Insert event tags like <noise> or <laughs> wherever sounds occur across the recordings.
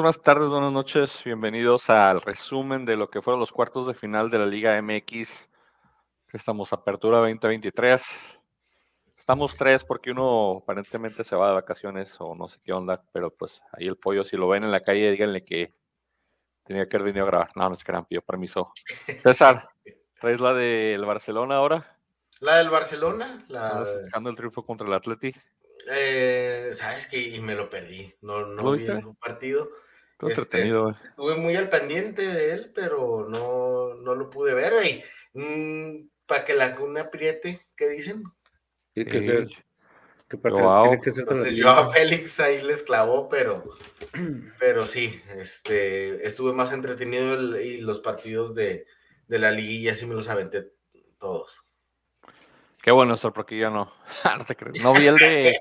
Buenas tardes, buenas noches. Bienvenidos al resumen de lo que fueron los cuartos de final de la Liga MX. Estamos apertura 2023. Estamos tres porque uno aparentemente se va de vacaciones o no sé qué onda, pero pues ahí el pollo, si lo ven en la calle, díganle que tenía que haber venido a grabar. No, no es que eran, pidió permiso. <laughs> César, ¿traes la del Barcelona ahora? La del Barcelona, la... el triunfo contra el Atleti. Eh, Sabes que y me lo perdí, no, no ¿Lo vi un partido. Este, estuve muy al pendiente de él, pero no, no lo pude ver. Mm, para que la cuna apriete, ¿qué dicen? Tiene que. Que tiene que ser Entonces, yo a Félix ahí les clavó, pero, <clears throat> pero sí, este, estuve más entretenido y los partidos de, de la liguilla sí me los aventé todos. Qué bueno eso, porque ya no. <laughs> no te crees. No vi el de,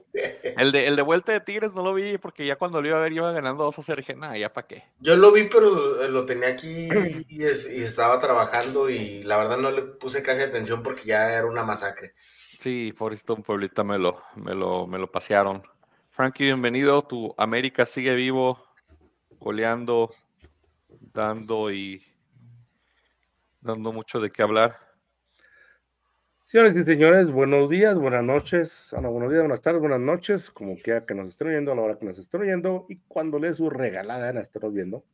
el de el de vuelta de Tigres, no lo vi porque ya cuando lo iba a ver iba ganando 2 a 0. Dije, nada, ya para qué. Yo lo vi, pero lo tenía aquí y, estaba trabajando y la verdad no le puse casi atención porque ya era una masacre. Sí, por un pueblito me lo, me lo, me lo pasearon. Frankie, bienvenido. Tu América sigue vivo, goleando, dando y dando mucho de qué hablar. Señores y señores, buenos días, buenas noches, ah, buenos días, buenas tardes, buenas noches, como quiera que nos estén oyendo, a la hora que nos estén oyendo y cuando les su regalada nos estén viendo.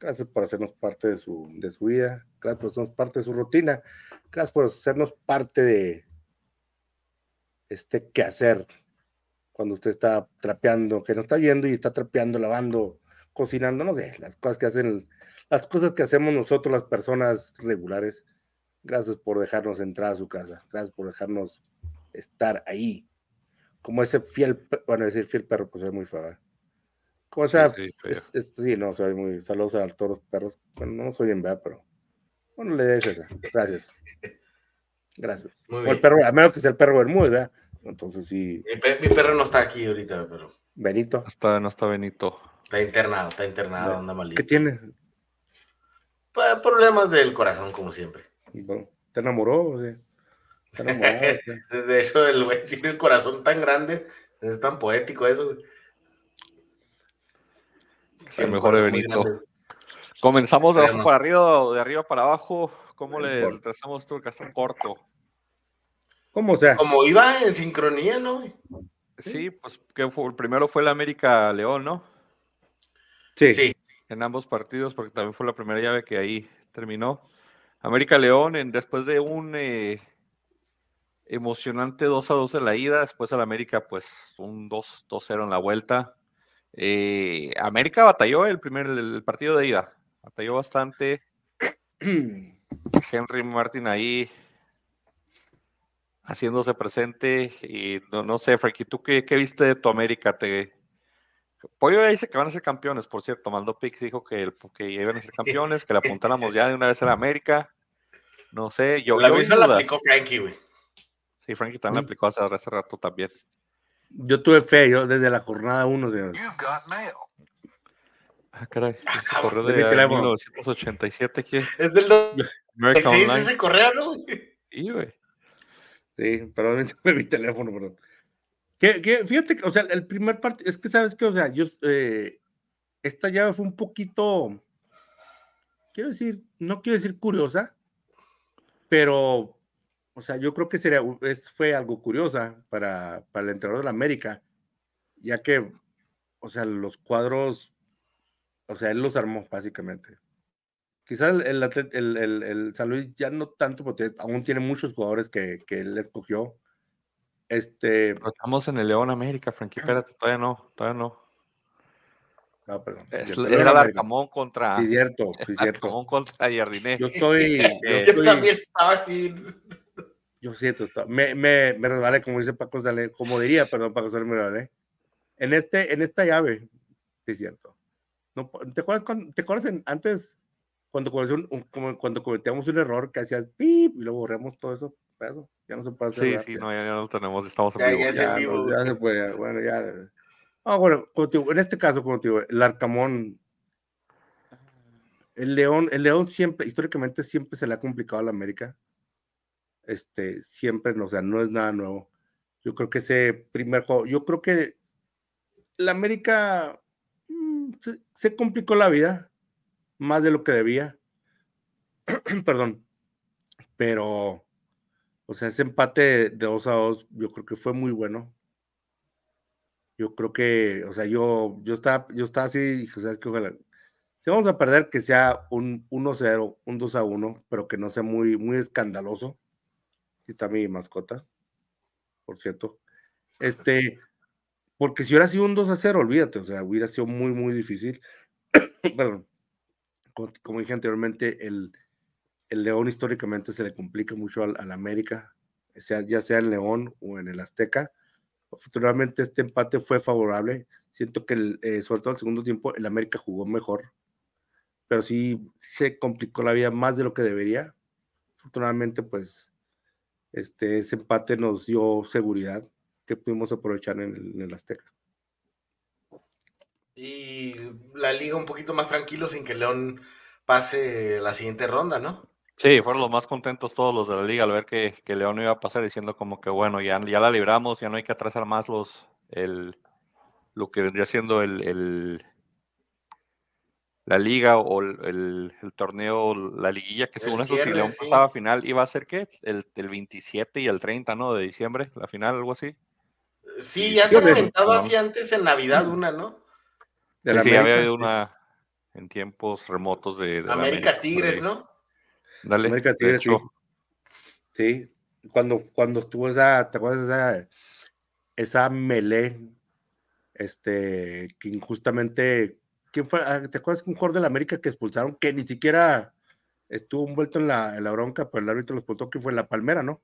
Gracias por hacernos parte de su, de su vida, gracias por hacernos parte de su rutina, gracias por hacernos parte de este quehacer cuando usted está trapeando, que no está yendo y está trapeando, lavando, cocinando, no sé, las cosas que hacen, las cosas que hacemos nosotros, las personas regulares Gracias por dejarnos entrar a su casa. Gracias por dejarnos estar ahí. Como ese fiel, bueno, decir fiel perro, pues es muy fácil. Como sea, sí, no, soy muy. Saludos a todos los perros. Bueno, no soy en verdad, pero. Bueno, le des esa. Gracias. Gracias. el perro, a menos que sea el perro Bermúdez, ¿verdad? Entonces sí. Mi, perro no está aquí ahorita, pero. Benito. Está, no está Benito. Está internado, está internado, anda malito. ¿Qué tiene? Pues, problemas del corazón, como siempre. ¿Te enamoró? <laughs> de eso, el güey tiene el corazón tan grande. Es tan poético eso. Es el mejor de Benito. Comenzamos de abajo para arriba, de arriba para abajo. ¿Cómo le trazamos tú el castón corto? ¿Cómo sea? Como iba en sincronía, ¿no? Sí, pues que fue, el primero fue el América León, ¿no? Sí. sí. En ambos partidos, porque también fue la primera llave que ahí terminó. América León, en, después de un eh, emocionante 2 a 2 en la ida, después al América, pues un 2-0 en la vuelta. Eh, América batalló el primer el partido de ida, batalló bastante. <clears throat> Henry Martin ahí haciéndose presente y no, sé, Frankie, ¿tú qué, viste de tu América? Te, Pollo dice que van a ser campeones, por cierto. Mando Pix dijo que, que iban a ser campeones, que le apuntáramos ya de una vez a la América. No sé, yo. La misma la aplicó Frankie, güey. Sí, Frankie también la aplicó hace, hace, rato también. Yo tuve fe, yo desde la jornada 1, señor. Ah, caray, se correo de 1987. ¿qué? Es del. ¿Sí es ese correo, no? Sí, güey. Sí, perdón, <laughs> me mi teléfono, perdón. Que, fíjate, o sea, el primer partido, es que sabes que, o sea, yo, eh, esta llave fue un poquito, quiero decir, no quiero decir curiosa, pero, o sea, yo creo que sería, es, fue algo curiosa para, para el entrenador de la América, ya que, o sea, los cuadros, o sea, él los armó, básicamente. Quizás el, el, el, el San Luis ya no tanto, porque aún tiene muchos jugadores que, que él escogió, este. estamos en el León América, Frankie. Espérate, todavía no, todavía no. No, perdón. Es, era Darcamón contra. Sí, cierto, <laughs> sí, cierto. contra Jardinés. Yo soy. <laughs> yo, también estaba así. Yo siento, me, me, me resbalé, como dice Paco Dale, como diría, perdón, Paco Dale, me resbalé. En, este, en esta llave, sí, cierto. No, ¿Te acuerdas, cuando, ¿te acuerdas antes, cuando, un, cuando cometíamos un error que hacías pip y luego borramos todo eso? Eso? Ya no se puede hacer. Sí, sí, no, ya, ya, no tenemos, estamos en vivo. Ya, vivo. ya, se puede, bueno, ya. Ah, bueno, en este caso, digo, el Arcamón, el León, el León siempre, históricamente siempre se le ha complicado a la América. Este, siempre, o sea, no es nada nuevo. Yo creo que ese primer juego, yo creo que la América, mm, se, complicó la vida más de lo que debía. <clears throat> Perdón. Pero, o sea, ese empate de 2 a 2, yo creo que fue muy bueno. Yo creo que, o sea, yo, yo estaba, yo estaba así, dije, ¿sabes qué? Ojalá, si vamos a perder, que sea un 1-0, un 2-1, pero que no sea muy, muy escandaloso. Aquí está mi mascota, por cierto. Este, porque si hubiera sido un 2-0, olvídate, o sea, hubiera sido muy, muy difícil. <coughs> Perdón. Como, dije anteriormente, el, el, León históricamente se le complica mucho al, América, ya sea en León o en el Azteca. Afortunadamente este empate fue favorable. Siento que, el, eh, sobre todo el segundo tiempo, el América jugó mejor pero sí se complicó la vida más de lo que debería. Afortunadamente, pues, este, ese empate nos dio seguridad que pudimos aprovechar en el, Azteca. Y la liga un poquito más tranquilo sin que León pase la siguiente ronda, ¿no? Sí, fueron los más contentos todos los de la liga al ver que, que León iba a pasar diciendo como que bueno, ya, ya la libramos, ya no hay que atrasar más los el lo que vendría siendo el, la liga o el, torneo, la liguilla, que según eso, si León pasaba a final, iba a ser qué? El, 27 y el 30, ¿no? De diciembre, la final, algo así. Sí, ya se ha comentado así antes en Navidad una, ¿no? sí, había habido una en tiempos remotos de, América, Tigres, ¿no? Dale, América Tigres, sí. sí. Cuando, cuando estuvo esa, ¿te acuerdas esa, esa melee? Este, que injustamente ¿Quién fue? Ah, ¿Te acuerdas que un jugador de la América que expulsaron que ni siquiera estuvo envuelto en la, en la bronca, pero el árbitro lo expulsó, que fue la Palmera, ¿no?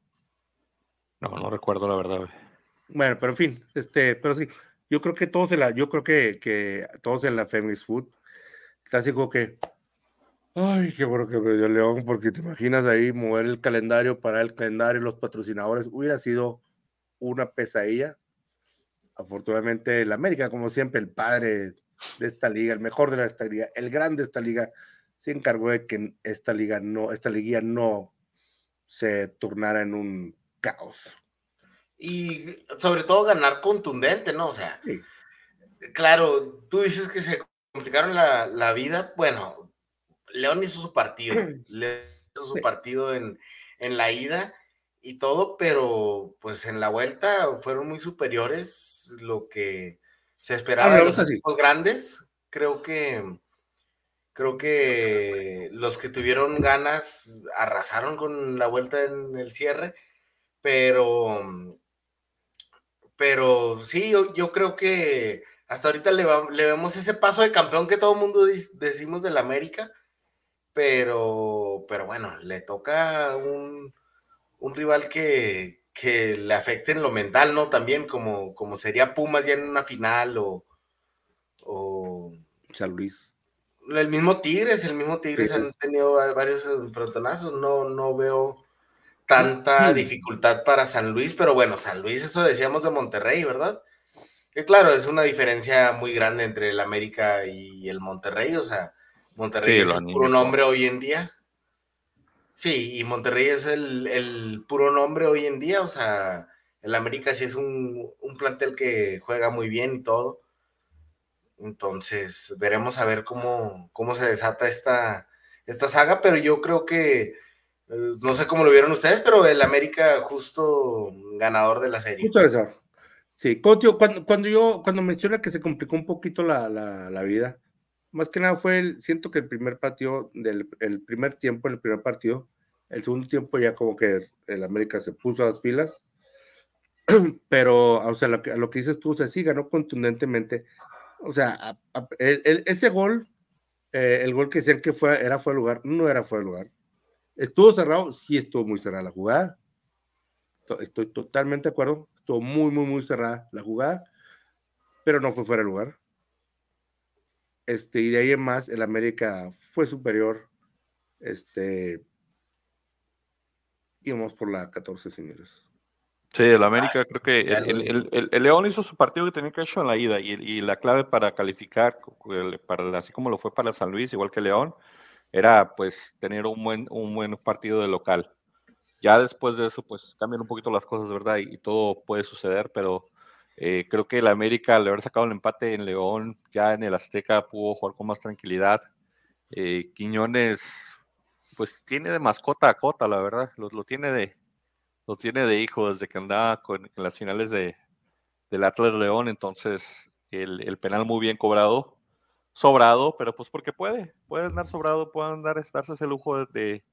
No, no recuerdo la verdad. Bueno, pero en fin, este, pero sí, yo creo que todos en la, yo creo que, que todos en la Feminist Food, está así como que, ay, qué bueno que me dio León, porque te imaginas ahí mover el calendario para el calendario, los patrocinadores, hubiera sido una pesadilla. Afortunadamente, el América, como siempre, el padre de esta liga, el mejor de esta liga, el grande de esta liga, se encargó de que esta liga no, esta liguilla no se turnara en un caos. Y sobre todo ganar contundente, ¿no? O sea, claro, tú dices que se complicaron la, vida. Bueno, León hizo su partido, <clears throat> León hizo su partido en, en la ida y todo, pero pues en la vuelta fueron muy superiores lo que se esperaba de los equipos grandes. Creo que creo que los que tuvieron ganas arrasaron con la vuelta en el cierre, pero pero sí, yo, creo que hasta ahorita le, vemos ese paso de campeón que todo el mundo decimos del América, pero, pero bueno, le toca un, un rival que, que le afecten lo mental, ¿no? También como, como sería Pumas ya en una final o, o... San Luis. El mismo Tigres, el mismo Tigres han tenido varios frontonazos, no, no veo tanta dificultad para San Luis, pero bueno, San Luis, eso decíamos de Monterrey, ¿verdad? Que claro, es una diferencia muy grande entre el América y el Monterrey, o sea, Monterrey es un puro nombre hoy en día. Sí, y Monterrey es el, puro nombre hoy en día, o sea, el América sí es un, plantel que juega muy bien y todo. Entonces, veremos a ver cómo, cómo se desata esta, esta saga, pero yo creo que, eh, no sé cómo lo vieron ustedes, pero el América justo ganador de la serie. Justo eso. Sí, cuando, cuando yo, cuando menciona que se complicó un poquito la, la vida, más que nada fue el, siento que el primer partido, del el primer tiempo, el primer partido, el segundo tiempo ya como que el América se puso a las pilas, <clears throat> pero, o sea, lo que, lo que dices tú, o sea, sí ganó contundentemente, o sea, ese gol, eh, el gol que decían que fue, era fuera de lugar, no era fuera de lugar. Estuvo cerrado, sí estuvo muy cerrada la jugada. Estoy totalmente de acuerdo, estuvo muy, muy, muy cerrada la jugada, pero no fue fuera de lugar. Este, y de ahí en más, el América fue superior. Este, íbamos por la 14, señores. Sí, el América, creo que el, León hizo su partido que tenía que hacer en la ida y, la clave para calificar, para, así como lo fue para San Luis, igual que León, era pues tener un buen, un buen partido de local. Ya después de eso, pues cambian un poquito las cosas, ¿verdad? Y, todo puede suceder, pero Eh, creo que el América, al haber sacado el empate en León, ya en el Azteca pudo jugar con más tranquilidad. Eh, Quiñones, pues tiene de mascota a Cota, la verdad, lo, tiene de lo tiene de hijo desde que andaba con, en las finales de, del Atlas León, entonces el, penal muy bien cobrado, sobrado, pero pues porque puede, puede andar sobrado, puede andar, darse ese lujo de,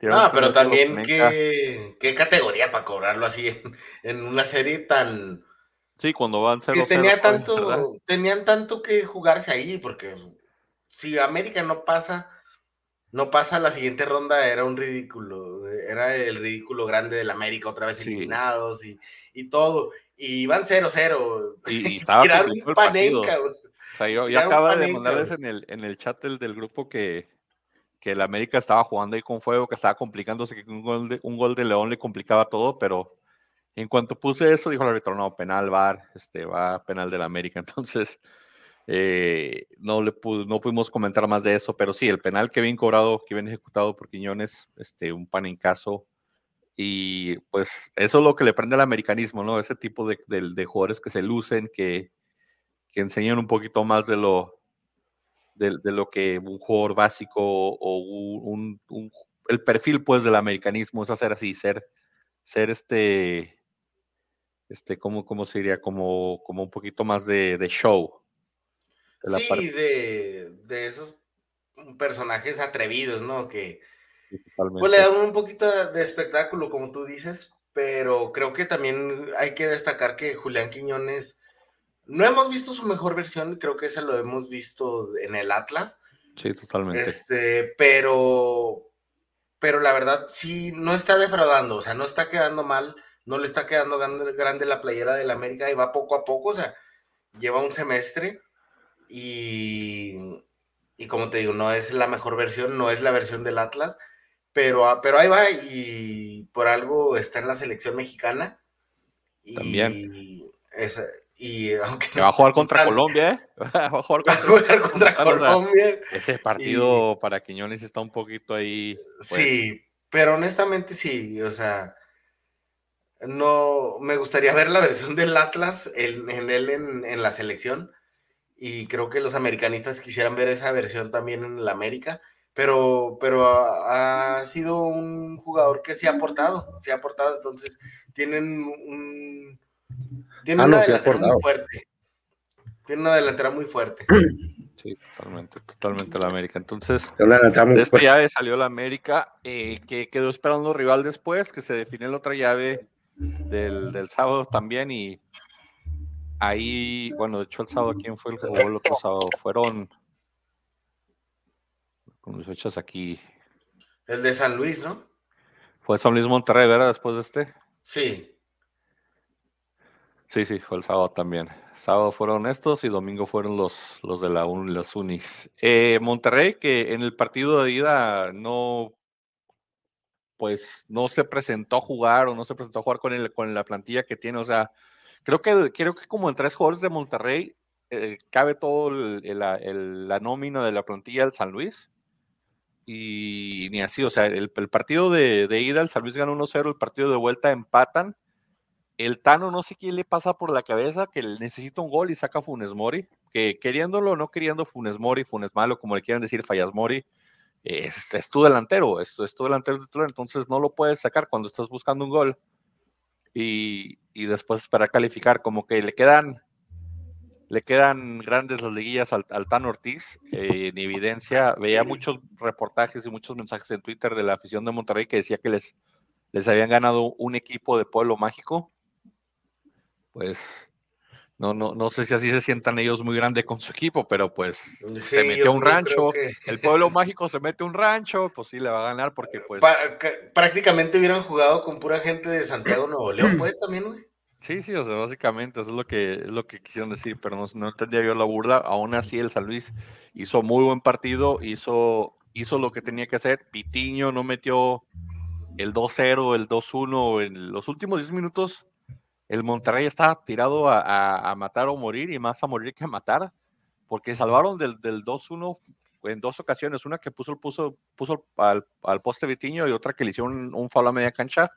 no, pero también qué, qué, categoría para cobrarlo así en, una serie tan... Sí, cuando van 0 Que tenía tanto, tenían tanto que jugarse ahí, porque si América no pasa, no pasa la siguiente ronda, era un ridículo, era el ridículo grande del América, otra vez eliminados y, y, todo, y van 0-0. Y, <laughs> y, estaba un panenca. O sea, yo, yo acaba de mandarles en el, en el chat del, del grupo que, que el América estaba jugando ahí con fuego, que estaba complicándose, que un gol de, un gol de León le complicaba todo, pero en cuanto puse eso, dijo el árbitro, no, penal, VAR, este, va penal del América. <laughs> Entonces, eh, no, le no pudimos comentar más de eso, pero sí, el penal que bien cobrado, que bien ejecutado por Quiñones, este, un pan en caso. Y pues eso es lo que le prende al americanismo, ¿no? Ese tipo de, de jugadores que se lucen, que, que enseñan un poquito más de lo, de, lo que un jugador básico o un, el perfil pues del americanismo es hacer así, ser, ser este, este, ¿cómo, cómo se diría? Como, como un poquito más de, show. sí, de, de, esos personajes atrevidos, ¿no? Que pues, le dan un poquito de espectáculo, como tú dices, pero creo que también hay que destacar que Julián Quiñones no hemos visto su mejor versión, creo que ese lo hemos visto en el Atlas. Sí, totalmente. Este, pero, pero la verdad sí, no está defraudando, o sea, no está quedando mal, no le está quedando grande, la playera del América y va poco a poco, o sea, lleva un semestre y, y como te digo, no es la mejor versión, no es la versión del Atlas, pero, pero ahí va y por algo está en la selección mexicana. Y También. Es, y aunque va a jugar contra Colombia, ¿eh? <laughs> Va a jugar contra, <laughs> Colombia. ese partido para Quiñones está un poquito ahí. Pues. Sí, pero honestamente sí, o sea, no me gustaría ver la versión del Atlas en, él en, la selección. Y creo que los americanistas quisieran ver esa versión también en la América. Pero, pero ha, ha sido un jugador que se ha aportado, se ha aportado. Entonces, tienen un tiene ah, una delantera muy fuerte. Tiene una delantera muy fuerte. Sí, totalmente, totalmente la América. Entonces, de esta llave salió la América, eh, que quedó esperando rival después, que se definió la otra llave del, sábado también. Y ahí, bueno, de hecho, el sábado, ¿quién fue el que jugó el otro sábado? Fueron, con mis fechas aquí. El de San Luis, ¿no? Fue San Luis Monterrey, ¿verdad? Después de este. Sí. Sí, sí, fue el sábado también. Sábado fueron estos y domingo fueron los, los de la un, los Unis. Eh, Monterrey, que en el partido de ida no, pues no se presentó a jugar o no se presentó a jugar con, el, con la plantilla que tiene. O sea, creo que, creo que como en tres jugadores de Monterrey eh, cabe todo la nómina de la plantilla del San Luis. Y ni así, o sea, el, partido de, de, ida, el San Luis ganó 1-0, el partido de vuelta empatan el Tano no sé quién le pasa por la cabeza que necesita un gol y saca Funes Mori, que queriéndolo no queriendo Funes Mori, Funes Malo, como le quieran decir, Fallas Mori, es, es, tu delantero, es, es tu delantero titular, entonces no lo puedes sacar cuando estás buscando un gol y, y después esperar calificar, como que le quedan le quedan grandes las liguillas al, al Tano Ortiz, eh, en evidencia, veía muchos reportajes y muchos mensajes en Twitter de la afición de Monterrey que decía que les, les habían ganado un equipo de pueblo mágico, pues no, no, no sé si así se sientan ellos muy grande con su equipo, pero pues se metió un rancho, <laughs> el pueblo mágico se mete un rancho, pues sí le va a ganar porque pues... prácticamente hubieran jugado con pura gente de Santiago Nuevo León, pues también, güey. Sí, sí, o sea, básicamente eso es lo que, es lo que quisieron decir, pero no, no entendía yo la burla. Aún así, el San Luis hizo muy buen partido, hizo, hizo lo que tenía que hacer. Pitiño no metió el 2-0, el 2-1 en los últimos 10 minutos el Monterrey está tirado a, matar o morir y más a morir que a matar, porque salvaron del, 2-1 en dos ocasiones, una que puso, puso, puso al, poste Vitiño y otra que le hicieron un, un a media cancha,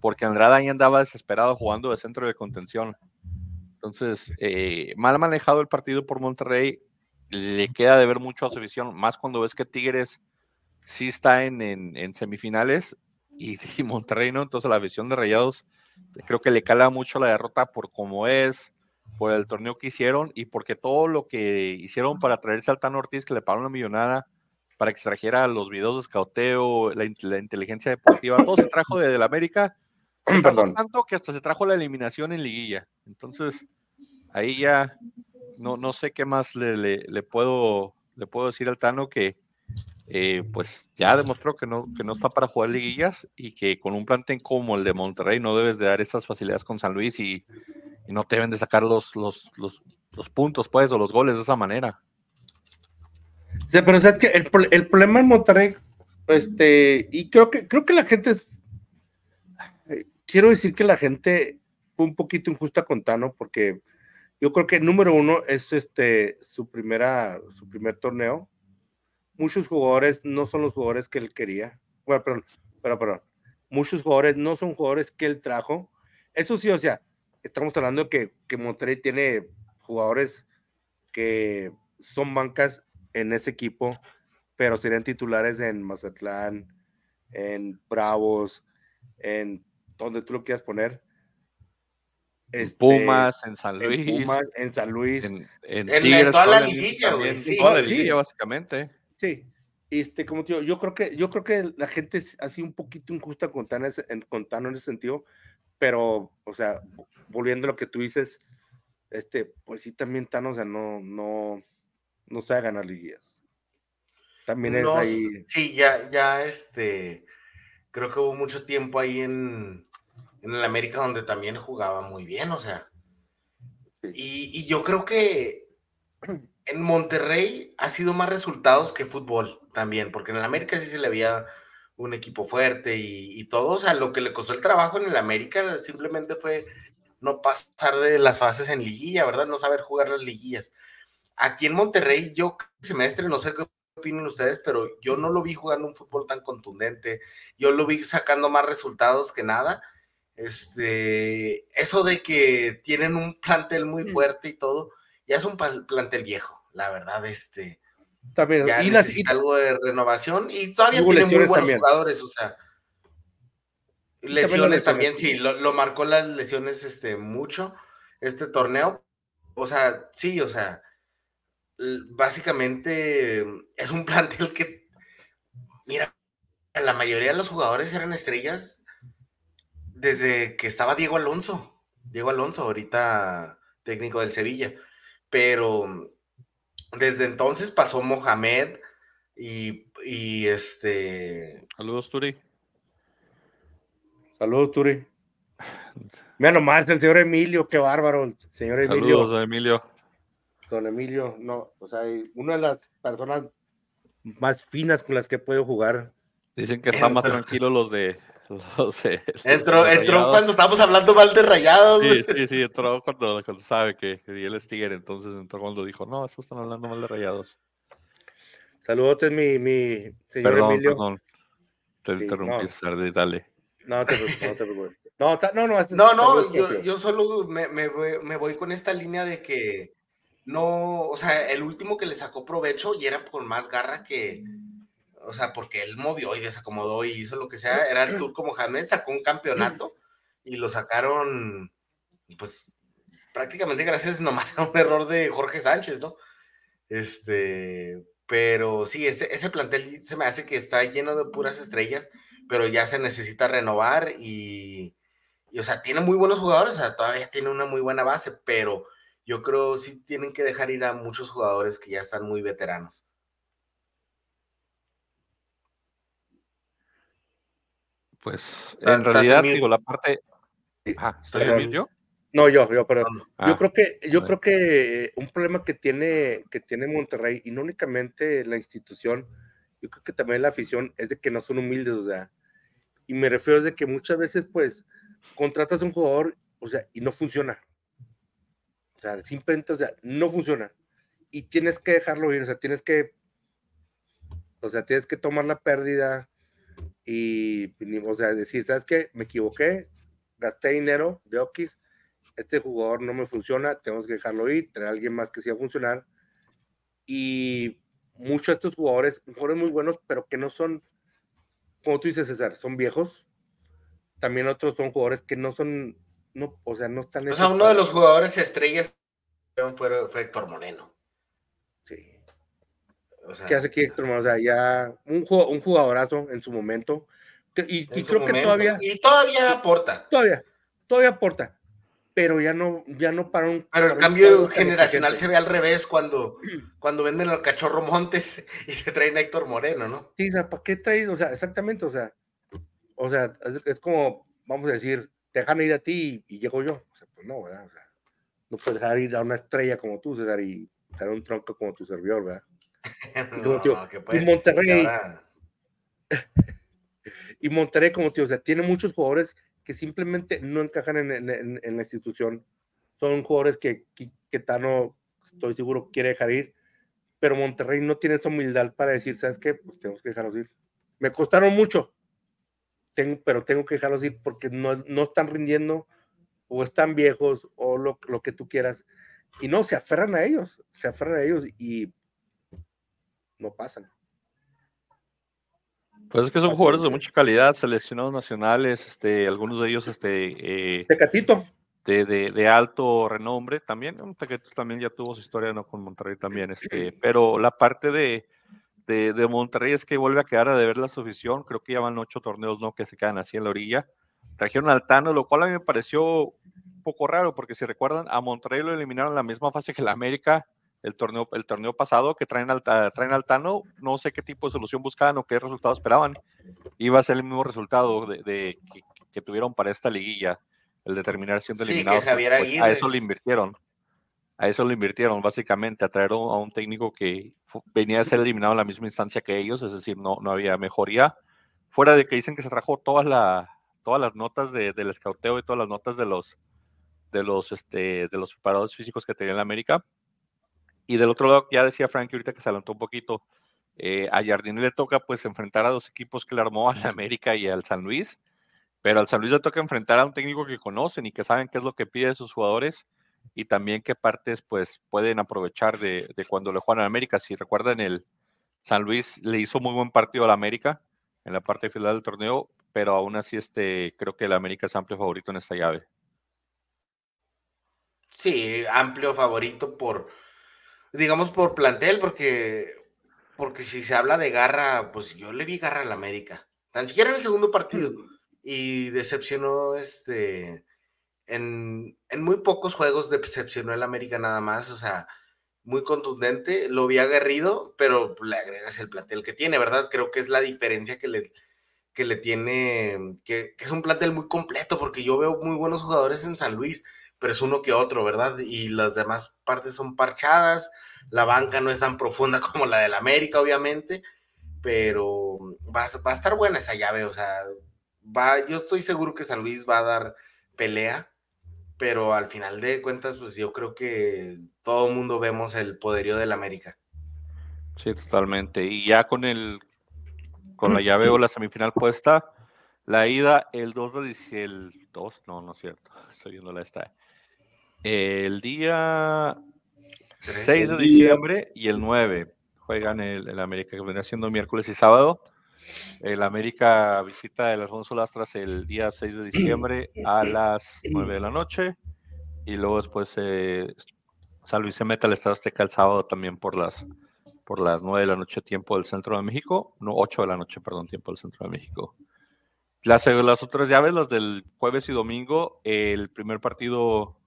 porque Andrada ahí andaba desesperado jugando de centro de contención. Entonces, eh, mal manejado el partido por Monterrey, le queda de ver mucho a su visión, más cuando ves que Tigres sí está en, en, semifinales <laughs> y, Monterrey no, entonces la visión de Rayados creo que le cala mucho la derrota por cómo es, por el torneo que hicieron y porque todo lo que hicieron para traerse al Tan Ortiz, que le pagaron una millonada para que extrajera los videos de escauteo, la, inteligencia deportiva, todo se trajo de, la América, <clears throat> Perdón. tanto que hasta se trajo la eliminación en liguilla. Entonces, ahí ya no, no sé qué más le, le, puedo, le puedo decir al Tano que eh, pues ya demostró que no, que no está para jugar liguillas y que con un plantel como el de Monterrey no debes de dar esas facilidades con San Luis y, no te deben de sacar los, los, los, puntos pues o los goles de esa manera. Sí, pero sabes que el, el, problema en Monterrey, este, y creo que creo que la gente es, eh, quiero decir que la gente fue un poquito injusta con Tano porque yo creo que número uno es este su primera, su primer torneo. Muchos jugadores no son los jugadores que él quería. Bueno, perdón, perdón, perdón. Muchos jugadores no son jugadores que él trajo. Eso sí, o sea, estamos hablando de que, que Monterrey tiene jugadores que son bancas en ese equipo, pero serían titulares en Mazatlán, en Bravos, en donde tú lo quieras poner en este, Pumas, en San Luis. En Pumas, en San Luis. En, toda la liguilla, güey. Sí, toda la liguilla, básicamente. Sí. Este, como te yo creo que, yo creo que la gente es así un poquito injusta con Tano, en, ese sentido, pero, o sea, volviendo a lo que tú dices, este, pues sí, también Tano, o sea, no, no, no sabe ganar liguillas. También es ahí. Sí, ya, ya, este, creo que hubo mucho tiempo ahí en, en el América donde también jugaba muy bien, o sea. Y, yo creo que <clears throat> en Monterrey ha sido más resultados que fútbol también, porque en el América sí se le había un equipo fuerte y, y todo, o sea, lo que le costó el trabajo en el América simplemente fue no pasar de las fases en liguilla, ¿verdad? No saber jugar las liguillas. Aquí en Monterrey, yo semestre, no sé qué opinan ustedes, pero yo no lo vi jugando un fútbol tan contundente, yo lo vi sacando más resultados que nada, este, eso de que tienen un plantel muy mm. fuerte y todo, ya es un plantel viejo, la verdad, este. También, ya necesita algo de renovación y todavía tiene muy buenos jugadores, o sea. Lesiones también, sí, lo, marcó las lesiones este, mucho este torneo. O sea, sí, o sea, básicamente es un <laughs> plantel que, mira, la mayoría de los jugadores eran estrellas desde que estaba Diego Alonso. Diego Alonso, ahorita técnico del Sevilla. Pero desde entonces pasó Mohamed y, este. Saludos, Turi. Saludos, Turi. Mira nomás, el señor Emilio, qué bárbaro, el señor Emilio. Saludos, Emilio. Don Emilio, no, o sea, una de las personas más finas con las que puedo jugar. Dicen que están más tranquilos los de <laughs> No sé. Entró, entró cuando estábamos hablando mal de rayados. Sí, sí, sí, entró cuando, sabe que, él es Tigre, entonces entró cuando dijo, no, eso están hablando mal de rayados. Saludos, mi, mi señor perdón, Emilio. Perdón, te interrumpí, no. dale. No te, no te preocupes. No, no, no, no, no yo, yo, solo me, me, me voy con esta línea de que no, o sea, el último que le sacó provecho y era por más garra que, o sea, porque él movió y desacomodó y hizo lo que sea, era el Turco Mohamed, sacó un campeonato y lo sacaron, pues, prácticamente gracias nomás a un error de Jorge Sánchez, ¿no? Este, pero sí, ese, ese plantel se me hace que está lleno de puras estrellas, pero ya se necesita renovar y, y, o sea, tiene muy buenos jugadores, o sea, todavía tiene una muy buena base, pero yo creo sí tienen que dejar ir a muchos jugadores que ya están muy veteranos. Pues en realidad, digo, la parte. Ah, ¿Estoy yo? No, yo, yo, perdón. Yo ah, creo que, yo creo que un problema que tiene, que tiene Monterrey, y no únicamente la institución, yo creo que también la afición, es de que no son humildes, o sea, y me refiero a de que muchas veces, pues, contratas a un jugador, o sea, y no funciona. O sea, simplemente, o sea, no funciona. Y tienes que dejarlo bien, o sea, tienes que, o sea, tienes que tomar la pérdida, y, o sea, decir, ¿sabes qué? Me equivoqué, gasté dinero de Oquis este jugador no me funciona, tenemos que dejarlo ir, traer a alguien más que sea funcionar. Y muchos de estos jugadores, jugadores muy buenos, pero que no son, como tú dices, César, son viejos. También otros son jugadores que no son, no, o sea, no están. O sea, uno de los jugadores estrellas fue, fue Héctor Moreno. O sea, ¿Qué hace aquí Héctor Moreno? O sea, ya un, un jugadorazo en su momento. Y, creo que todavía. Y todavía aporta. Todavía, todavía aporta pero ya no, ya no para un. Pero el cambio generacional se ve al revés cuando, <clears throat> cuando venden al cachorro Montes <laughs> y se traen a Héctor Moreno, ¿no? Sí, o sea, ¿para qué traes? O sea, exactamente, o sea, o sea, es, como, vamos a decir, déjame ir a ti y, llego yo. O sea, pues no, ¿verdad? O sea, no puedes dejar ir a una estrella como tú, César, y dar un tronco como tu servidor, ¿verdad? <laughs> no, y Monterrey. <laughs> y Monterrey, como tío, o sea, tiene muchos jugadores que simplemente no encajan en, la institución. Son jugadores que, que, Tano, estoy seguro, quiere dejar ir, pero Monterrey no tiene esa humildad para decir, ¿sabes qué? Pues tenemos que dejarlos ir. Me costaron mucho, tengo, pero tengo que dejarlos ir porque no, no están rindiendo o están viejos o lo, lo que tú quieras. Y no, se aferran a ellos, se aferran a ellos y no pasan. Pues es que son jugadores de mucha calidad, seleccionados nacionales, este, algunos de ellos, este, eh, Tecatito. De, de, de, alto renombre también, un Tecatito también ya tuvo su historia, ¿no? Con Monterrey también, este, <clears throat> pero la parte de, de, de Monterrey es que vuelve a quedar a deber la suficción, creo que ya van ocho torneos, ¿no? Que se quedan así en la orilla. Trajeron al Tano, lo cual a mí me pareció un poco raro, porque si recuerdan, a Monterrey lo eliminaron en la misma fase que la América, el torneo, el torneo pasado que traen al, traen al Tano, no sé qué tipo de solución buscaban o qué resultado esperaban. Iba a ser el mismo resultado de, que, tuvieron para esta liguilla, el de terminar siendo eliminados. Pues, pues, a eso le invirtieron. A eso le invirtieron, básicamente, a traer a un técnico que venía a ser eliminado en la misma instancia que ellos, es decir, no, no había mejoría. Fuera de que dicen que se trajo todas, la, todas las notas del escauteo y todas las notas de los, de los, este, de los preparadores físicos que tenía en la América y del otro lado, ya decía Frank ahorita que se adelantó un poquito, eh, a Jardín le toca pues enfrentar a dos equipos que le armó a la <laughs> América y al San Luis, pero al San Luis le toca enfrentar a un técnico que conocen y que saben qué es lo que pide de sus jugadores y también qué partes pues pueden aprovechar de, cuando le juegan a América. Si recuerdan, el San Luis le hizo muy buen partido a la América en la parte final del torneo, pero aún así este, creo que el América es amplio favorito en esta llave. Sí, amplio favorito por, digamos, por plantel, porque, porque si se habla de garra, pues yo le vi garra al América, tan siquiera en el segundo partido, y decepcionó este, en, en muy pocos juegos decepcionó el América nada más, o sea, muy contundente, lo vi aguerrido, pero le agregas el plantel que tiene, ¿verdad? Creo que es la diferencia que le, que le tiene, que, que, es un plantel muy completo, porque yo veo muy buenos jugadores en San Luis, pero es uno que otro, ¿verdad? Y las demás partes son parchadas, la banca no es tan profunda <laughs> como la del América, obviamente, pero va, a estar buena esa llave, o sea, va, yo estoy seguro que San Luis va a dar pelea, pero al final de cuentas, pues yo creo que todo el mundo vemos el poderío del América. Sí, totalmente. Y ya con el con la <clears throat> llave o la semifinal puesta, la ida el 2 de diciembre, el 2, no, no es cierto, <laughs> estoy viendo la esta el día 6 de diciembre y el 9 juegan el, América, que vendrá siendo miércoles y sábado. El América visita el Alfonso Lastras el día 6 de diciembre <clears throat> a las 9 de la noche. Y luego después eh, San Luis se mete al Estado Azteca el sábado también por las, por las 9 de la noche, tiempo del centro de México. No, 8 de la noche, perdón, tiempo del centro de México. Las, las otras llaves, las del jueves y domingo, el primer partido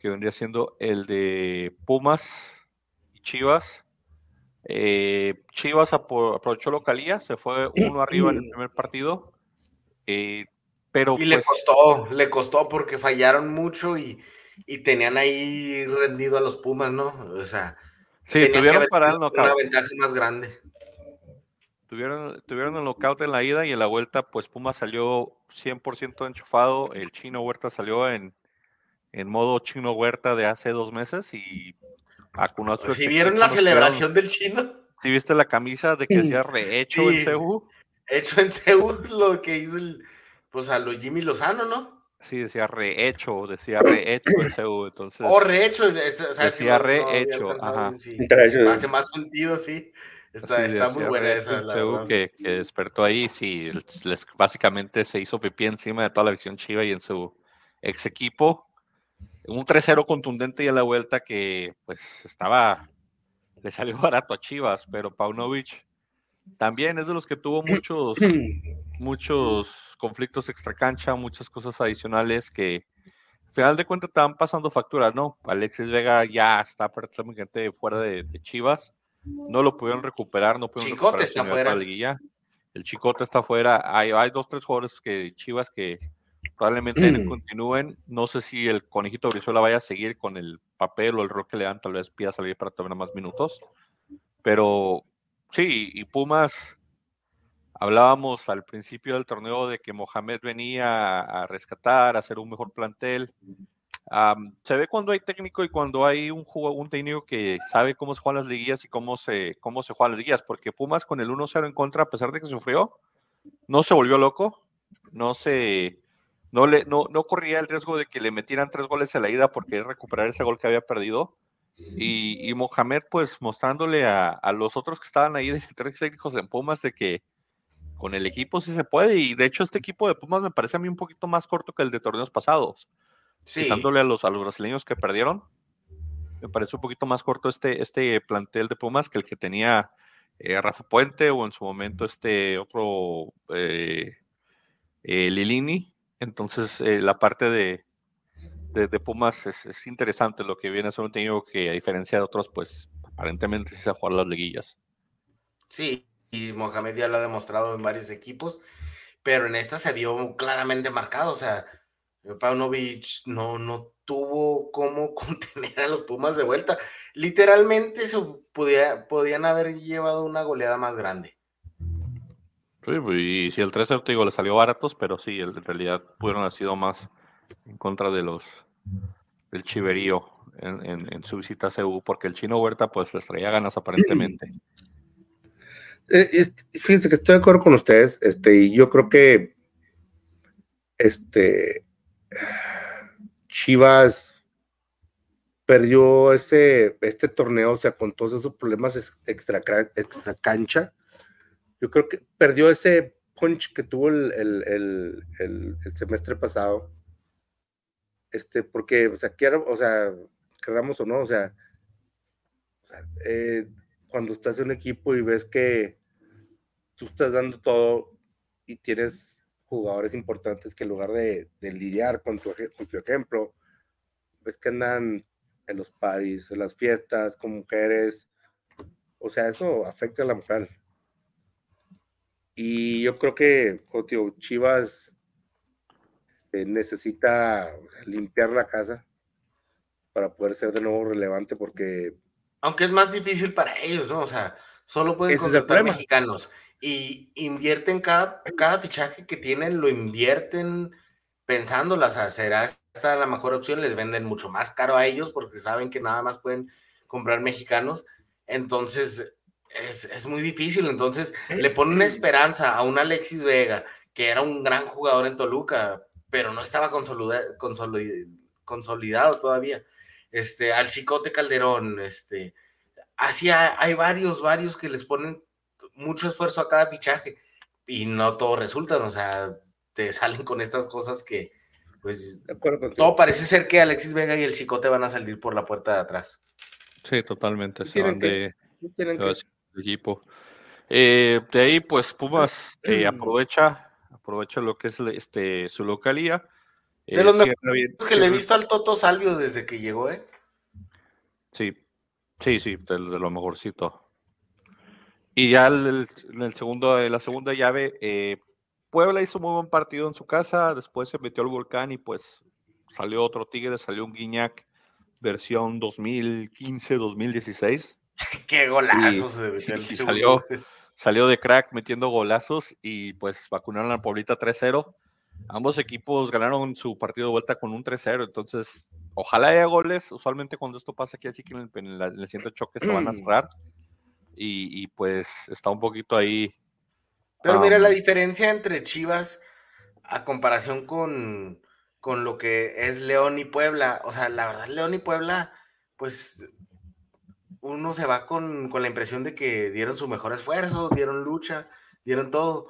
que vendría siendo el de Pumas y Chivas. Eh, Chivas aprovechó localía, se fue uno <clears throat> arriba en el primer partido. Eh, pero y le pues costó, le costó porque fallaron mucho y, tenían ahí rendido a los Pumas, ¿no? O sea, sí, tuvieron para una ventaja más grande. Tuvieron, tuvieron el knockout en la ida y en la vuelta, pues Pumas salió 100% enchufado. El chino Huerta salió en en modo chino huerta de hace dos meses y acunó su ¿Si vieron la celebración del chino? ¿Si viste la camisa de que se ha rehecho en Seúl? Hecho en Seúl lo que hizo el, pues a los Jimmy Lozano, ¿no? Sí, decía rehecho, decía rehecho el CU, entonces. O rehecho, o sea, decía rehecho, ajá. Hace más sentido, sí. Está, está muy buena esa. La que, que, despertó ahí, sí, les, básicamente se hizo pipí encima de toda la visión chiva y en su ex equipo. Un 3-0 contundente y a la vuelta que pues estaba, le salió <laughs> barato a Chivas, pero Paunovic también es de los que tuvo muchos, muchos conflictos extracancha, muchas cosas adicionales que al final de cuentas estaban pasando facturas, ¿no? Alexis Vega ya está prácticamente fuera de, Chivas, no lo pudieron recuperar, no pudieron Chicote está fuera. El Chicote está fuera. Hay, hay dos, tres jugadores que Chivas que probablemente <clears throat> continúen. No sé si el conejito Brizuela vaya a seguir con el papel o el rol que le dan, tal vez pida salir para tomar más minutos. Pero Sí, y Pumas, hablábamos al principio del torneo de que Mohamed venía a rescatar, a hacer un mejor plantel. se ve cuando hay técnico y cuando hay un, un técnico que sabe cómo se juegan las liguillas y cómo se, cómo se juegan las liguillas, porque Pumas con el 1-0 en contra, a pesar de que sufrió, no se volvió loco, no se, no le, no, no corría el riesgo de que le metieran tres goles a la ida porque recuperar ese gol que había perdido. Y, Mohamed, pues mostrándole a, los otros que estaban ahí de tres técnicos en Pumas de que con el equipo sí se puede. Y de hecho, este equipo de Pumas me parece a mí un poquito más corto que el de torneos pasados. Sí. Dándole a los, a los brasileños que perdieron, me parece un poquito más corto este, este plantel de Pumas que el que tenía eh, Rafa Puente o en su momento este otro eh, eh, Lilini. Entonces, la parte de, de, Pumas es, interesante lo que viene a ser un técnico que a diferencia de otros, pues aparentemente se ha jugado las liguillas. Sí, y Mohamed ya lo ha demostrado en varios equipos, pero en esta se vio claramente marcado, o sea, Paunovic no, no tuvo cómo <laughs> contener a los Pumas de vuelta. Literalmente se podía, podían haber llevado una goleada más grande. Sí, y si el 3-0 digo, le salió baratos, pero sí, en realidad pudieron haber sido más, en contra de los del Chiverío en, su visita a CEU, porque el chino Huerta pues les traía ganas aparentemente. <clears throat> Eh, fíjense que estoy de acuerdo con ustedes, este, y yo creo que este Chivas perdió ese este torneo, o sea, con todos esos problemas extra cancha. Yo creo que perdió ese punch que tuvo el semestre pasado este, porque, o sea, quiero, o queramos o no, o sea, eh, cuando estás en un equipo y ves que tú estás dando todo y tienes jugadores importantes que en lugar de, lidiar con tu, con tu, ejemplo, ves que andan en los paris, en las fiestas, con mujeres, o sea, eso afecta a la mujer. Y yo creo que, tío, Chivas este, necesita limpiar la casa para poder ser de nuevo relevante porque... Aunque es más difícil para ellos, ¿no? O sea, solo pueden contratar mexicanos y invierten cada, cada fichaje que tienen, lo invierten pensándolas, o sea, será esta la mejor opción, les venden mucho más caro a ellos porque saben que nada más pueden comprar mexicanos, entonces es, es muy difícil, entonces le ponen esperanza a un Alexis Vega, que era un gran jugador en Toluca, pero no estaba consolidado todavía. Este, al Chicote Calderón, este, así hay, varios, varios que les ponen mucho esfuerzo a cada fichaje y no todo resulta, o sea, te salen con estas cosas que, pues, todo parece ser que Alexis Vega y el Chicote van a salir por la puerta de atrás. Sí, totalmente. Se van de, equipo. Eh, de ahí, pues, Pumas eh, aprovecha aprovecha lo que es este, su localía. De los eh, que le he visto al Toto Salvio desde que llegó, ¿eh? Sí, sí, sí, de, lo mejorcito. Y ya el, en el segundo, la segunda llave, eh, Puebla hizo muy buen partido en su casa, después se metió al volcán y pues salió otro Tigre, salió un Guiñac versión 2015-2016. <laughs> Qué golazos y salió, salió de crack metiendo golazos y pues vacunaron a Paulita 3-0. Ambos equipos ganaron su partido de vuelta con un 3-0, entonces ojalá haya goles. Usualmente cuando esto pasa aquí así que en el, en el siguiente choque se van a cerrar y, pues está un poquito ahí. Pero mira la diferencia entre Chivas a comparación con con lo que es León y Puebla. O sea, la verdad, León y Puebla, pues uno se va con, la impresión de que dieron su mejor esfuerzo, dieron lucha, dieron todo.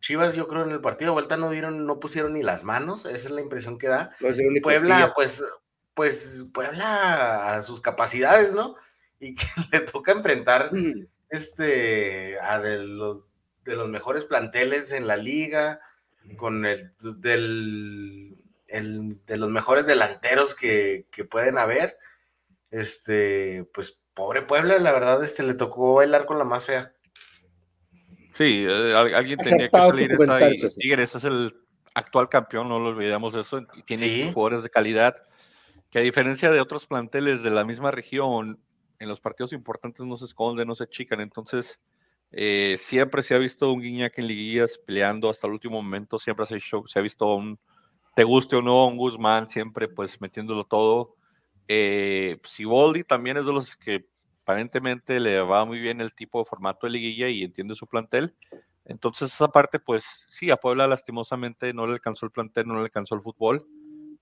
Chivas, yo creo, en el partido de vuelta no dieron, no pusieron ni las manos, esa es la impresión que da. Puebla, pues, pues, Puebla a sus capacidades, ¿no? Y que <laughs> le toca enfrentar este a de los, de los mejores planteles en la liga, con el del de los mejores delanteros que, que, pueden haber. Este, pues pobre Puebla, la verdad, este le tocó bailar con la más fea. Sí, eh, alguien tenía que salir esta y Tigres es el actual campeón, no lo olvidemos eso, tiene jugadores de calidad que a diferencia de otros planteles de la misma región, en los partidos importantes no se esconden, no se chican, entonces eh, siempre se ha visto un Guiñac en liguillas peleando hasta el último momento, siempre se, se ha visto un, te guste o no, un Guzmán siempre pues metiéndolo todo. Eh, Siboldi también es de los que aparentemente le va muy bien el tipo de formato de liguilla y entiende su plantel. Entonces esa parte pues sí, a Puebla lastimosamente no le alcanzó el plantel, no le alcanzó el fútbol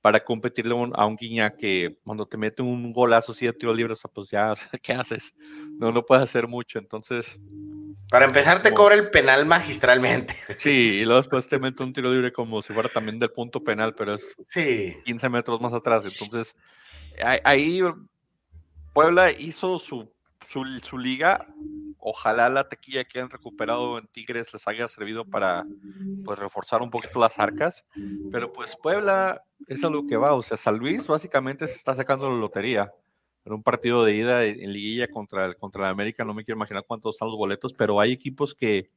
para competirle a un Guiña que cuando te mete un golazo así de tiro libre, pues ya, <laughs> ¿qué haces? No, no puedes hacer mucho, entonces... Para empezar te cobra el penal magistralmente. <laughs> Sí, y luego después te mete un tiro libre como si fuera también del punto penal, pero es sí. 15 metros más atrás, entonces ahí Puebla hizo su, su, liga. Ojalá la tequilla que han recuperado en Tigres les haya servido para pues reforzar un poquito las arcas, pero pues Puebla es a lo que va, o sea, San Luis básicamente se está sacando la lotería. En un partido de ida en liguilla contra el, contra el América, no me quiero imaginar cuántos están los boletos, pero hay equipos que,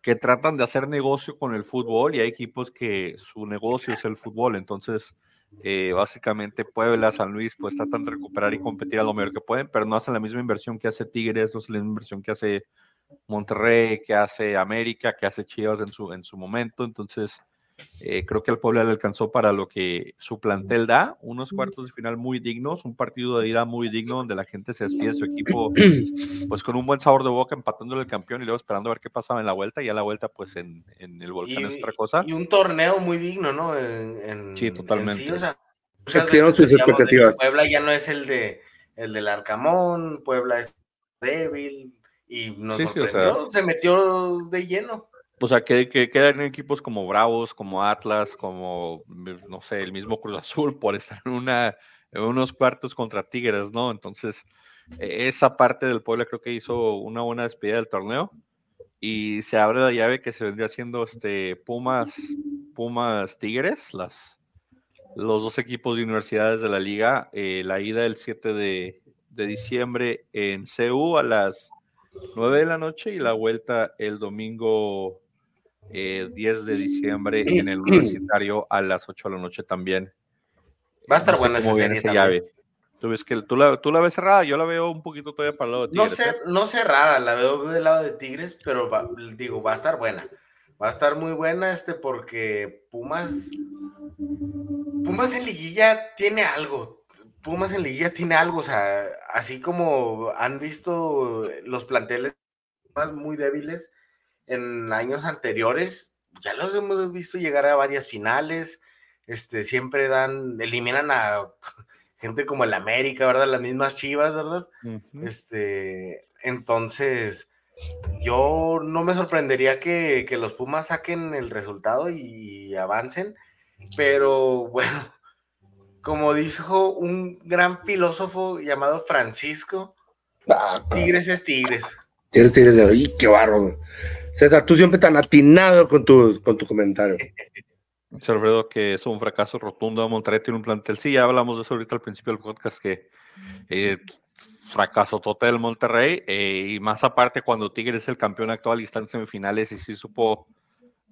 que tratan de hacer negocio con el fútbol y hay equipos que su negocio es el fútbol, entonces eh, básicamente Puebla, San Luis, pues tratan de recuperar y competir a lo mejor que pueden, pero no hacen la misma inversión que hace Tigres, no hacen la misma inversión que hace Monterrey, que hace América, que hace Chivas en su, en su momento. Entonces, eh, creo que al Puebla le alcanzó para lo que su plantel da, unos cuartos de final muy dignos, un partido de ida muy digno donde la gente se despide de su equipo <clears throat> pues con un buen sabor de boca, empatándole el campeón y luego esperando a ver qué pasaba en la vuelta y a la vuelta pues en, en el volcán es otra cosa. Y un torneo muy digno, ¿no? En, sí, totalmente. sí, o sea, sus expectativas. Puebla ya no es el de el del Arcamón, Puebla es débil y nos sorprendió, se metió de lleno. O sea, que, que, quedan equipos como Bravos, como Atlas, como, no sé, el mismo Cruz Azul por estar en, una, en unos cuartos contra Tigres, ¿no? Entonces, e, esa parte del pueblo creo que hizo una buena despedida del torneo y se abre la llave que se vendría haciendo este Pumas, Pumas Tigres, las, los dos equipos de universidades de la liga, eh, la ida el 7 de, de diciembre en CU a las 9 de la noche y la vuelta el domingo 10 eh, de diciembre en el universitario a las 8 de la noche también. Va a estar buena esa serie llave. ¿Tú, ves que tú, la, tú la ves cerrada, yo la veo un poquito todavía para el lado de Tigres. No, sé, ¿eh? no cerrada, la veo del lado de Tigres, pero digo, va a estar buena. Va a estar muy buena este porque Pumas Pumas en liguilla tiene algo. Pumas en liguilla tiene algo, o sea, así como han visto los planteles más muy débiles, en años anteriores, ya los hemos visto llegar a varias finales, este, siempre dan, eliminan a <laughs> gente como el América, ¿verdad? Las mismas Chivas, ¿verdad? Este, entonces, yo no me sorprendería que, los Pumas saquen el resultado y avancen, pero <laughs> bueno, como dijo un gran filósofo llamado Francisco, ah, Tigres es Tigres. Tigres, Tigres de ¡y qué barro! César, tú siempre tan atinado con tu, con tu comentario. <laughs> Alfredo, que es un fracaso rotundo. Monterrey tiene un plantel. Sí, ya hablamos de eso ahorita al principio del podcast, que eh, fracaso total Monterrey. Eh, y más aparte, cuando Tigres es el campeón actual y está en semifinales y sí supo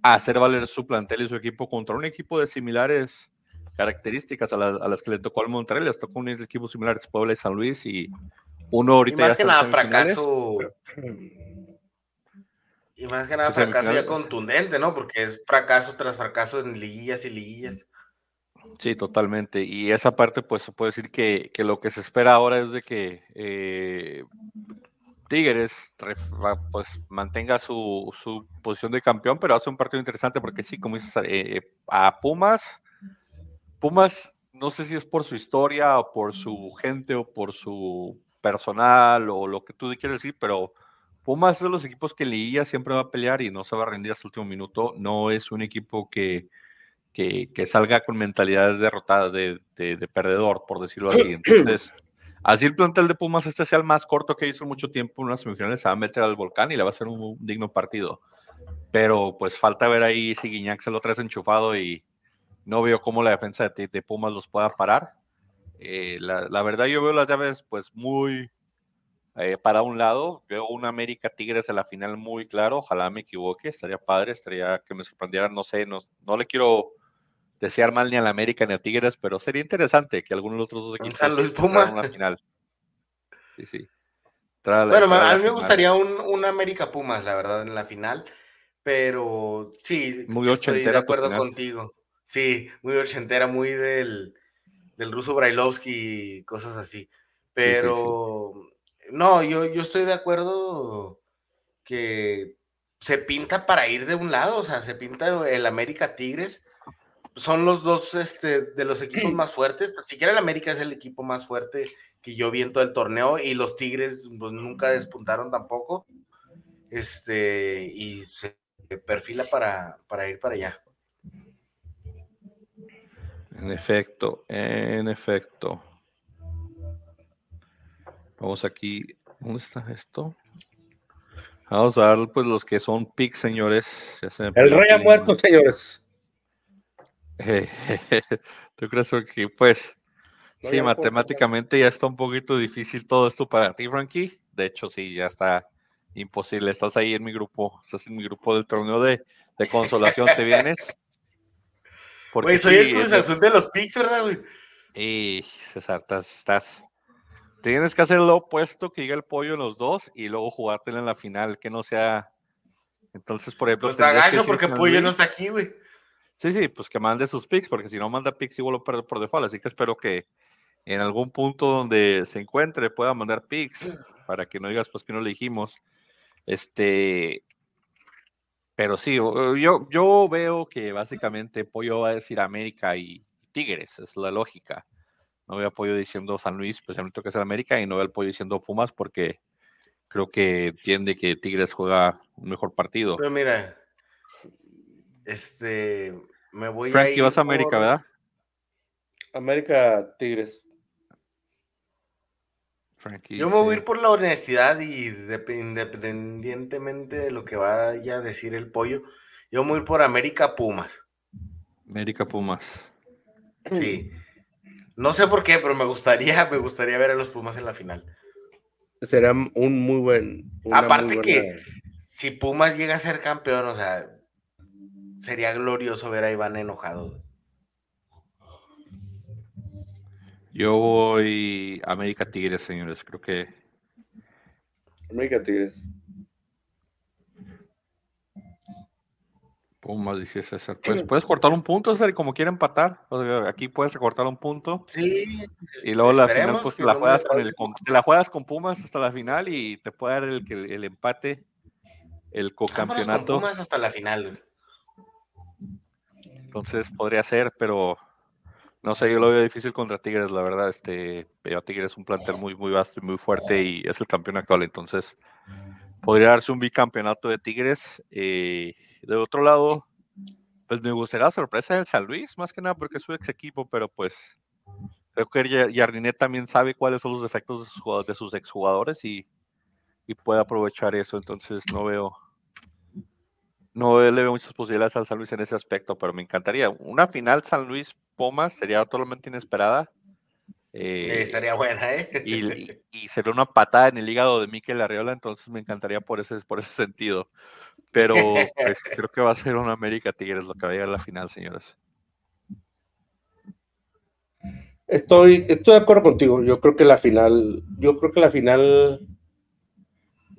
hacer valer su plantel y su equipo contra un equipo de similares características a, las que le tocó al Monterrey. Les tocó un equipo similar, Puebla y San Luis. Y uno ahorita. Y más que nada, fracaso. <clears throat> Y más que nada, fracaso ya contundente, ¿no? Porque es fracaso tras fracaso en liguillas y liguillas. Sí, totalmente. Y esa parte, pues se puede decir que, lo que se espera ahora es de que eh, Tigres pues mantenga su, posición de campeón, pero hace un partido interesante porque sí, como dices, eh, a Pumas Pumas, no sé si es por su historia o por su gente o por su personal o lo que tú quieres decir, pero Pumas es de los equipos que Liguilla siempre va a pelear y no se va a rendir hasta el último minuto. No es un equipo que, que, salga con mentalidad derrotada, de, de, perdedor, por decirlo así. <clears throat> Entonces, así el plantel de Pumas este sea el más corto que hizo mucho tiempo en unas semifinales, se va a meter al volcán y le va a ser un, digno partido. Pero pues falta ver ahí si Guiñac se lo trae enchufado y no veo cómo la defensa de, de Pumas los pueda parar. Eh, la, la, verdad yo veo las llaves pues muy eh, para un lado, veo un América Tigres en la final muy claro, ojalá me equivoque, estaría padre, estaría que me sorprendiera, no sé, no, no le quiero desear mal ni a la América ni a Tigres, pero sería interesante que alguno de los otros dos equipos San Luis Puma. una final. Sí, sí. bueno, a mí me gustaría un, un, América Pumas, la verdad, en la final, pero sí, muy estoy de acuerdo contigo. Sí, muy ochentera, muy del del ruso Brailovsky y cosas así. Pero no, yo, yo estoy de acuerdo que se pinta para ir de un lado, o sea, se pinta el América Tigres. Son los dos este, de los equipos <clears throat> más fuertes. Siquiera el América es el equipo más fuerte que yo vi en todo el torneo y los Tigres pues, nunca despuntaron tampoco. Este, y se perfila para, para ir para allá. En efecto, en efecto. Vamos aquí. ¿Dónde está esto? Vamos a dar pues los que son picks, señores. El rey ha muerto, señores. <laughs> ¿Tú crees que pues sí, matemáticamente ya está un poquito difícil todo esto para ti, Frankie? De hecho, sí, ya está imposible. Estás ahí en mi grupo, estás en mi grupo del torneo de, de consolación, ¿te vienes? <laughs> Güey, soy el Cruz Azul de los Pix, ¿verdad, güey? Y César, estás, Tienes que hacer lo opuesto, que llegue el pollo en los dos y luego jugártela en la final, que no sea. Entonces, por ejemplo. Pues está gacho porque Pollo no está aquí, güey. Sí, sí, pues que mande sus picks, porque si no manda picks igual lo pierde por default. Así que espero que en algún punto donde se encuentre pueda mandar picks <clears throat> para que no digas pues que no le dijimos. Este, pero sí, yo, yo veo que básicamente Pollo va a decir América y Tigres, es la lógica. No veo apoyo diciendo San Luis, especialmente que es el América, y no veo apoyo diciendo Pumas porque creo que entiende que Tigres juega un mejor partido. Pero mira, este, me voy Frankie, a vas a América, ¿verdad? América Tigres. Yo me voy a ir por la honestidad y independientemente de lo que vaya a decir el pollo, yo me voy a ir por América Pumas. América Pumas. Sí. No sé por qué, pero me gustaría, me gustaría ver a los Pumas en la final. Será un muy buen. Aparte que si Pumas llega a ser campeón, o sea, sería glorioso ver a Iván enojado. Yo voy América Tigres, señores. Creo que. América Tigres. Pumas, dice César. Pues puedes cortar un punto, César, y como quiera empatar. aquí puedes recortar un punto. Sí. Y luego la final, pues la juegas con, el, la juegas con Pumas hasta la final y te puede dar el, el empate, el co-campeonato. Pumas hasta la final. Entonces podría ser, pero no sé, yo lo veo difícil contra Tigres, la verdad. Este, pero Tigres es un plantel muy, muy vasto y muy fuerte y es el campeón actual. Entonces, podría darse un bicampeonato de Tigres. Eh, de otro lado, pues me gustaría la sorpresa del San Luis, más que nada porque es su ex equipo, pero pues creo que Jardinet también sabe cuáles son los defectos de sus, de sus y, y puede aprovechar eso. Entonces, no veo no le veo muchas posibilidades al San Luis en ese aspecto, pero me encantaría. Una final San Luis Pomas sería totalmente inesperada. Eh, estaría buena, ¿eh? Y, <laughs> sería una patada en el hígado de Mikel Arriola, entonces me encantaría por ese, por ese sentido. Pero pues, creo que va a ser una América Tigres lo que va a llegar a la final, señores. Estoy, estoy de acuerdo contigo. Yo creo que la final, yo creo que la final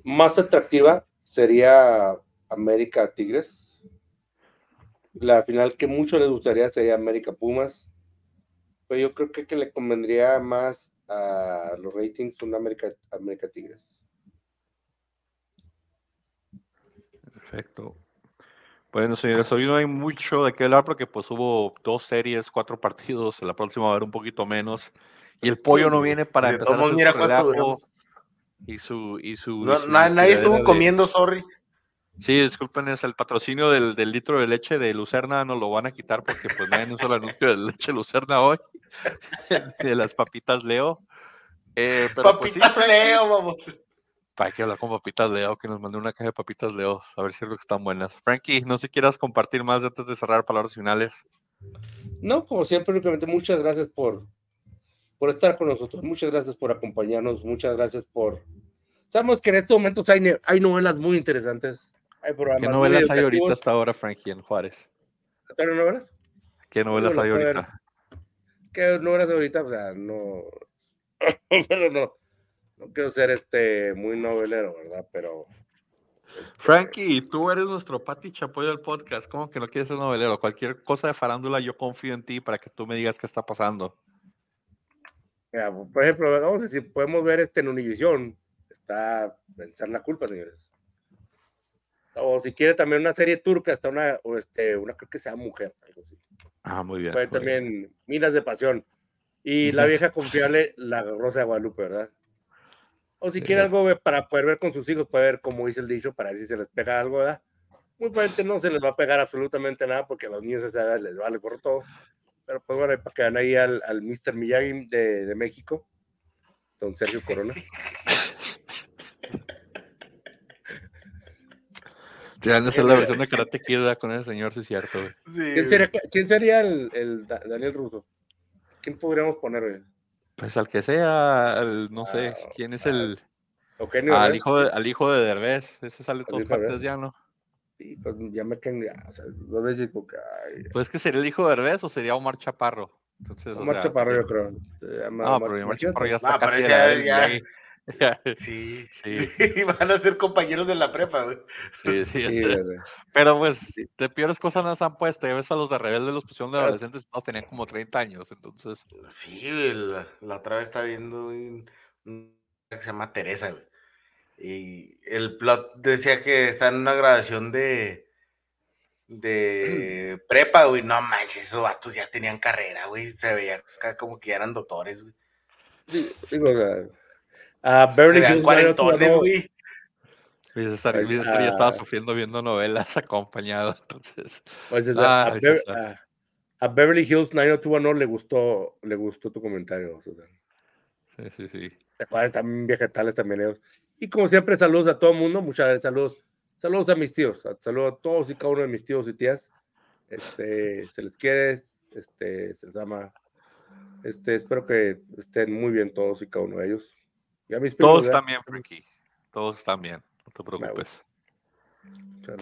más atractiva sería América Tigres. La final que mucho les gustaría sería América Pumas. Pero yo creo que, que le convendría más a los ratings una América, América Tigres. Perfecto. Bueno, señores, hoy no hay mucho de qué hablar porque pues hubo dos series, cuatro partidos, la próxima va a haber un poquito menos. Y el pollo no viene para empezar a mira y su y su, nadie estuvo comiendo, sorry. Sí, disculpen, es el patrocinio del, litro de leche de Lucerna, nos lo van a quitar porque pues no hay un solo anuncio de leche Lucerna hoy, <laughs> de las papitas Leo. Eh, pues, papitas Leo, vamos. Para que hablar con papitas Leo, que nos mandó una caja de papitas Leo, a ver si es lo que están buenas. Frankie, no sé si quieras compartir más antes de cerrar palabras finales. No, como siempre, únicamente muchas gracias por, por estar con nosotros, muchas gracias por acompañarnos, muchas gracias por... Sabemos que en estos momentos hay, hay novelas muy interesantes ¿Qué novelas hay ahorita hasta ahora, Frankie, en Juárez? ¿Qué novelas? ¿Qué novelas hay ahorita? ¿Qué novelas ahorita? O sea, no. <laughs> Pero no. No quiero ser este muy novelero, ¿verdad? Pero. Este, Frankie, tú eres nuestro Pati Chapoy del podcast. ¿Cómo que no quieres ser novelero? Cualquier cosa de farándula, yo confío en ti para que tú me digas qué está pasando. por ejemplo, vamos a decir, podemos ver este en Univision. Está pensar la culpa, señores. O si quiere también una serie turca, está una, o este, una creo que sea mujer, algo así. Ah, muy bien. Puede también Minas de Pasión. Y la vieja confiable, la Rosa de Guadalupe, ¿verdad? O si quiere algo para poder ver con sus hijos, puede ver como dice el dicho, para ver si se les pega algo, ¿verdad? Muy probablemente no se les va a pegar absolutamente nada porque a los niños a esa edad les vale por todo. Pero pues bueno, para que vean ahí al, al Mr. Miyagi de, de México, don Sergio Corona. <laughs> Tienen ser la versión de Karate Kid con ese señor, si es cierto, ¿Quién sería, ¿quién sería el, el, Daniel Russo? ¿Quién podríamos poner, Pues al que sea, no sé, ah, ¿quién es el. Ah, al, hijo de, al hijo de Derbez, ese sale todas partes ya, ¿no? Sí, pues ya me quedan, o sea, dos veces porque... Pues que sería el hijo de Derbez o sería Omar Chaparro. Entonces, Omar Chaparro, yo creo. no, pero Omar Chaparro ya está casi ya, <laughs> Sí, sí. <laughs> Y van a ser compañeros de la prepa, güey. Sí, sí. Pero pues, de peores cosas nos han puesto. Ya ves a los de Rebelde los pusieron de adolescentes, todos tenían como 30 años, entonces. Sí, la, otra vez está viendo un, que se llama Teresa, güey. Y el plot decía que está en una grabación de de <clears throat> prepa, güey. No manches, esos vatos ya tenían carrera, güey. Se veía acá como que ya eran doctores, güey. Sí, digo, a Beverly Hills güey. César, ya estaba sufriendo viendo novelas acompañado, <laughs> entonces. Pues, a, Beverly Hills 90210 le gustó, le gustó tu comentario, César. Sí, sí, sí. También vegetales también ellos. Y como siempre, saludos a todo el mundo, muchas gracias, saludos. Saludos a mis tíos, saludos a todos y cada uno de mis tíos y tías. Este, se les quiere, este, se les ama. Este, espero que estén muy bien todos y cada uno de ellos. Todos están bien, Frankie. Todos están bien, no te preocupes.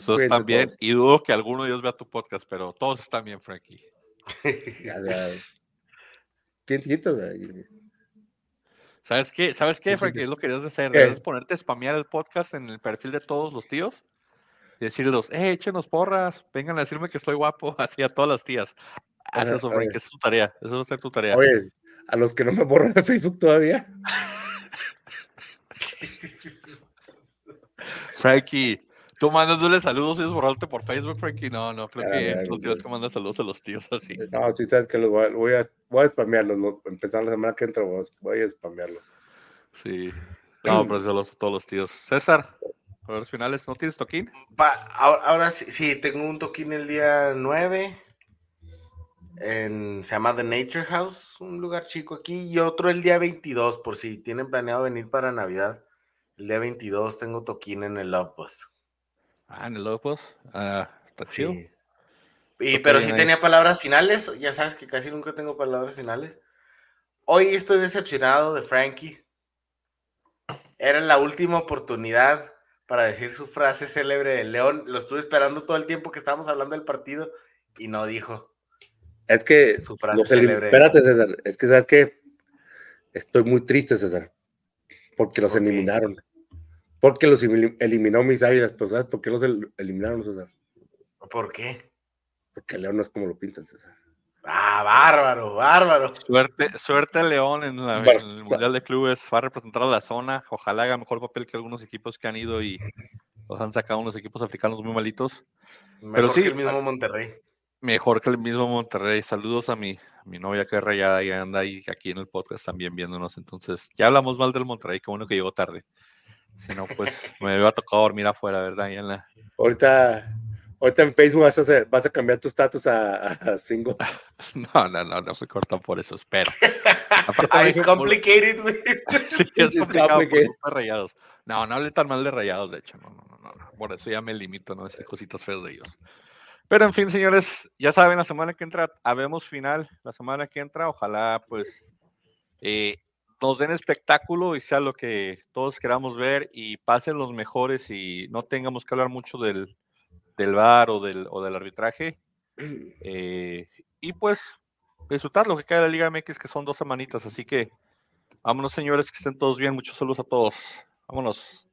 Todos están bien y dudo que alguno de ellos vea tu podcast, pero todos están bien, Frankie. <laughs> ya, ya. ¿Quién ¿Sabes qué? ¿Sabes qué, Frankie? Es lo que querías hacer. Debes ponerte a spamear el podcast en el perfil de todos los tíos y decirles, eh, échenos porras, vengan a decirme que estoy guapo, <laughs> así a todas las tías. Haz eso, Frankie, es tu tarea. Eso a ser tu tarea. Oye, a los que no me borran de Facebook todavía. <laughs> Frankie, tú mandándole saludos y borrarte por Facebook, Frankie. No, no, creo que los tíos que mandan saludos a los tíos así. No, sí, sabes que los voy a, voy a, voy a spamearlos. Empezando la semana que entra, voy a spamearlos. Sí. No, pero saludos a todos los tíos. César, a los finales, ¿no tienes toquín? ahora, sí, sí, tengo un toquín el día 9. En, se llama The Nature House, un lugar chico aquí, y otro el día 22, por si tienen planeado venir para Navidad. El día 22 tengo toquín en el Love Bus. Ah, en el Love Bus. Ah, sí. Y, pero sí tenía palabras finales, ya sabes que casi nunca tengo palabras finales. Hoy estoy decepcionado de Frankie. Era la última oportunidad para decir su frase célebre de León. Lo estuve esperando todo el tiempo que estábamos hablando del partido y no dijo. Es que. Su frase Espérate, César. Es que, ¿sabes qué? Estoy muy triste, César. Porque los eliminaron. Porque los eliminó mis águilas. Pero ¿sabes por qué los eliminaron, César? ¿Por qué? Porque León no es como lo pintan, César. Ah, bárbaro, bárbaro. Suerte, suerte León en, el Mundial de Clubes. Va a representar a la zona. Ojalá haga mejor papel que algunos equipos que han ido y Los han sacado unos equipos africanos muy malitos. Mejor Pero sí, que el mismo Monterrey. Mejor que el mismo Monterrey. Saludos a mi, mi novia que es rayada y anda ahí aquí en el podcast también viéndonos. Entonces, ya hablamos mal del Monterrey, qué bueno que llegó tarde. Si no, pues me había tocado dormir afuera, ¿verdad? en la... Ahorita Ahorita en Facebook vas a, hacer, vas a cambiar tu estatus a, a, single. <laughs> No, no, no, no fue cortan por eso, espero. ah, it's complicated, güey. <laughs> Sí, es complicado por rayados. No, no hable tan mal de rayados, de hecho. No, no, no, no. Por eso ya me limito, no decir cositas feas de ellos. Pero en fin, señores, ya saben, la semana que entra, habemos final. La semana que entra, ojalá, pues, eh, nos den espectáculo y sea lo que todos queramos ver y pasen los mejores y no tengamos que hablar mucho del del VAR o del, o del arbitraje. Eh, y pues disfrutar lo que cae de la Liga MX, que son dos semanitas. Así que vámonos, señores, que estén todos bien. Muchos saludos a todos. Vámonos.